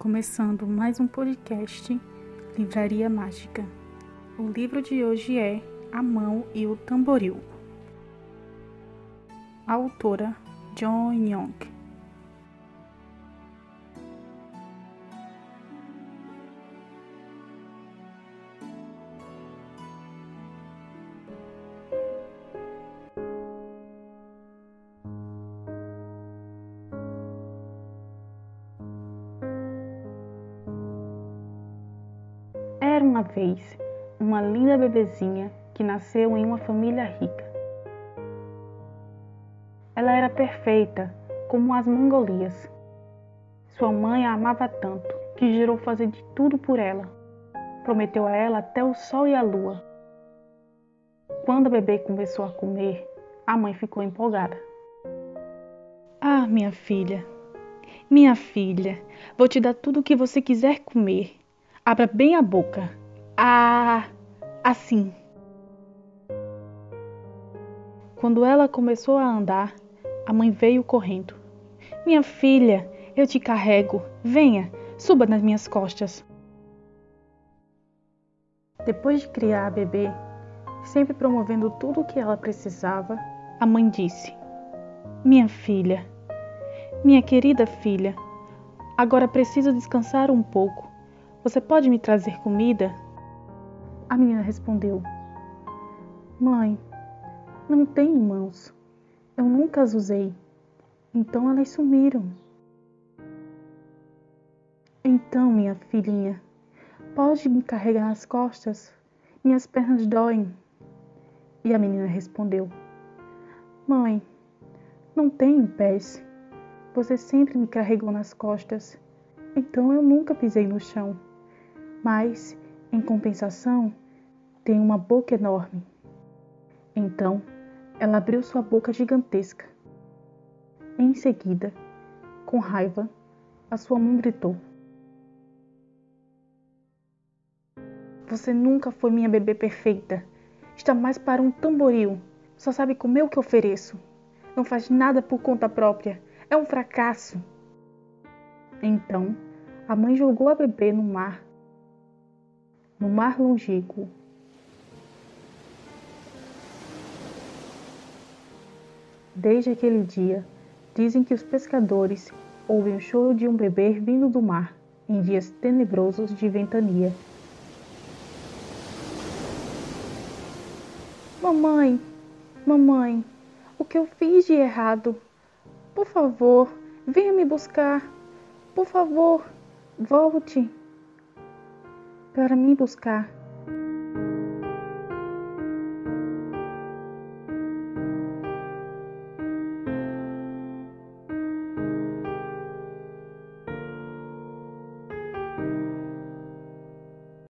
começando mais um podcast Livraria Mágica. O livro de hoje é A Mão e o Tamboril. A autora John Young. Era uma vez uma linda bebezinha que nasceu em uma família rica. Ela era perfeita, como as mongolias. Sua mãe a amava tanto que jurou fazer de tudo por ela. Prometeu a ela até o sol e a lua. Quando a bebê começou a comer, a mãe ficou empolgada. Ah, minha filha, minha filha, vou te dar tudo o que você quiser comer. Abra bem a boca. Ah, assim. Quando ela começou a andar, a mãe veio correndo. Minha filha, eu te carrego. Venha, suba nas minhas costas. Depois de criar a bebê, sempre promovendo tudo o que ela precisava, a mãe disse: Minha filha, minha querida filha, agora preciso descansar um pouco. Você pode me trazer comida? A menina respondeu: Mãe, não tenho mãos. Eu nunca as usei. Então elas sumiram. Então, minha filhinha, pode me carregar nas costas? Minhas pernas doem. E a menina respondeu: Mãe, não tenho pés. Você sempre me carregou nas costas. Então eu nunca pisei no chão mas, em compensação, tem uma boca enorme. Então, ela abriu sua boca gigantesca. Em seguida, com raiva, a sua mãe gritou: Você nunca foi minha bebê perfeita. Está mais para um tamboril. Só sabe comer o que ofereço. Não faz nada por conta própria. É um fracasso. Então, a mãe jogou a bebê no mar no mar longínquo. Desde aquele dia, dizem que os pescadores ouvem o choro de um bebê vindo do mar em dias tenebrosos de ventania. Mamãe, mamãe, o que eu fiz de errado? Por favor, venha me buscar. Por favor, volte para me buscar.